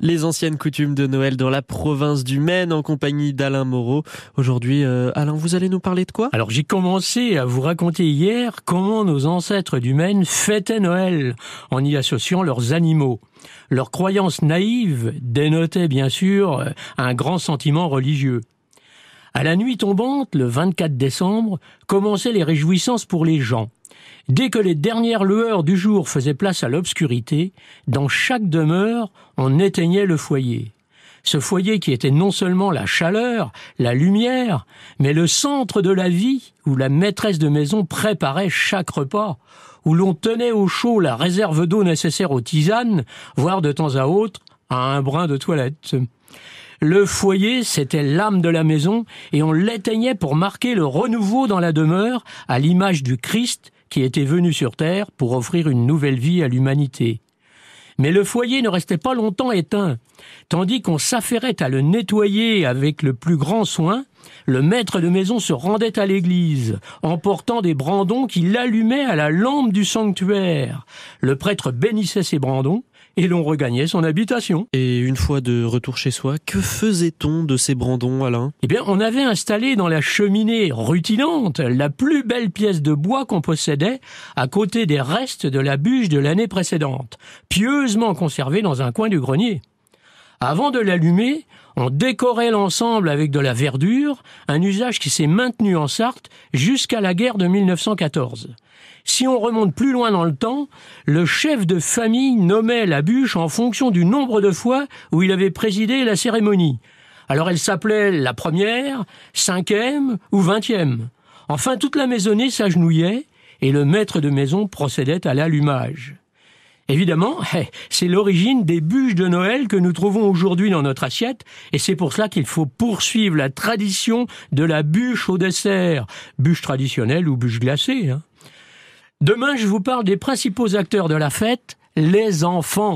Les anciennes coutumes de Noël dans la province du Maine en compagnie d'Alain Moreau. Aujourd'hui, euh, Alain, vous allez nous parler de quoi? Alors j'ai commencé à vous raconter hier comment nos ancêtres du Maine fêtaient Noël en y associant leurs animaux. Leurs croyances naïves dénotaient bien sûr un grand sentiment religieux. À la nuit tombante, le 24 décembre, commençaient les réjouissances pour les gens. Dès que les dernières lueurs du jour faisaient place à l'obscurité, dans chaque demeure, on éteignait le foyer. Ce foyer qui était non seulement la chaleur, la lumière, mais le centre de la vie où la maîtresse de maison préparait chaque repas, où l'on tenait au chaud la réserve d'eau nécessaire aux tisanes, voire de temps à autre à un brin de toilette. Le foyer, c'était l'âme de la maison, et on l'éteignait pour marquer le renouveau dans la demeure, à l'image du Christ qui était venu sur Terre pour offrir une nouvelle vie à l'humanité. Mais le foyer ne restait pas longtemps éteint. Tandis qu'on s'affairait à le nettoyer avec le plus grand soin, le maître de maison se rendait à l'église, emportant des brandons qu'il allumait à la lampe du sanctuaire. Le prêtre bénissait ces brandons, et l'on regagnait son habitation. Et une fois de retour chez soi, que faisait-on de ces brandons, Alain? Eh bien, on avait installé dans la cheminée rutilante la plus belle pièce de bois qu'on possédait, à côté des restes de la bûche de l'année précédente, pieusement conservée dans un coin du grenier. Avant de l'allumer, on décorait l'ensemble avec de la verdure, un usage qui s'est maintenu en Sarthe jusqu'à la guerre de 1914. Si on remonte plus loin dans le temps, le chef de famille nommait la bûche en fonction du nombre de fois où il avait présidé la cérémonie. Alors elle s'appelait la première, cinquième ou vingtième. Enfin toute la maisonnée s'agenouillait et le maître de maison procédait à l'allumage. Évidemment, c'est l'origine des bûches de Noël que nous trouvons aujourd'hui dans notre assiette, et c'est pour cela qu'il faut poursuivre la tradition de la bûche au dessert, bûche traditionnelle ou bûche glacée. Hein. Demain, je vous parle des principaux acteurs de la fête, les enfants.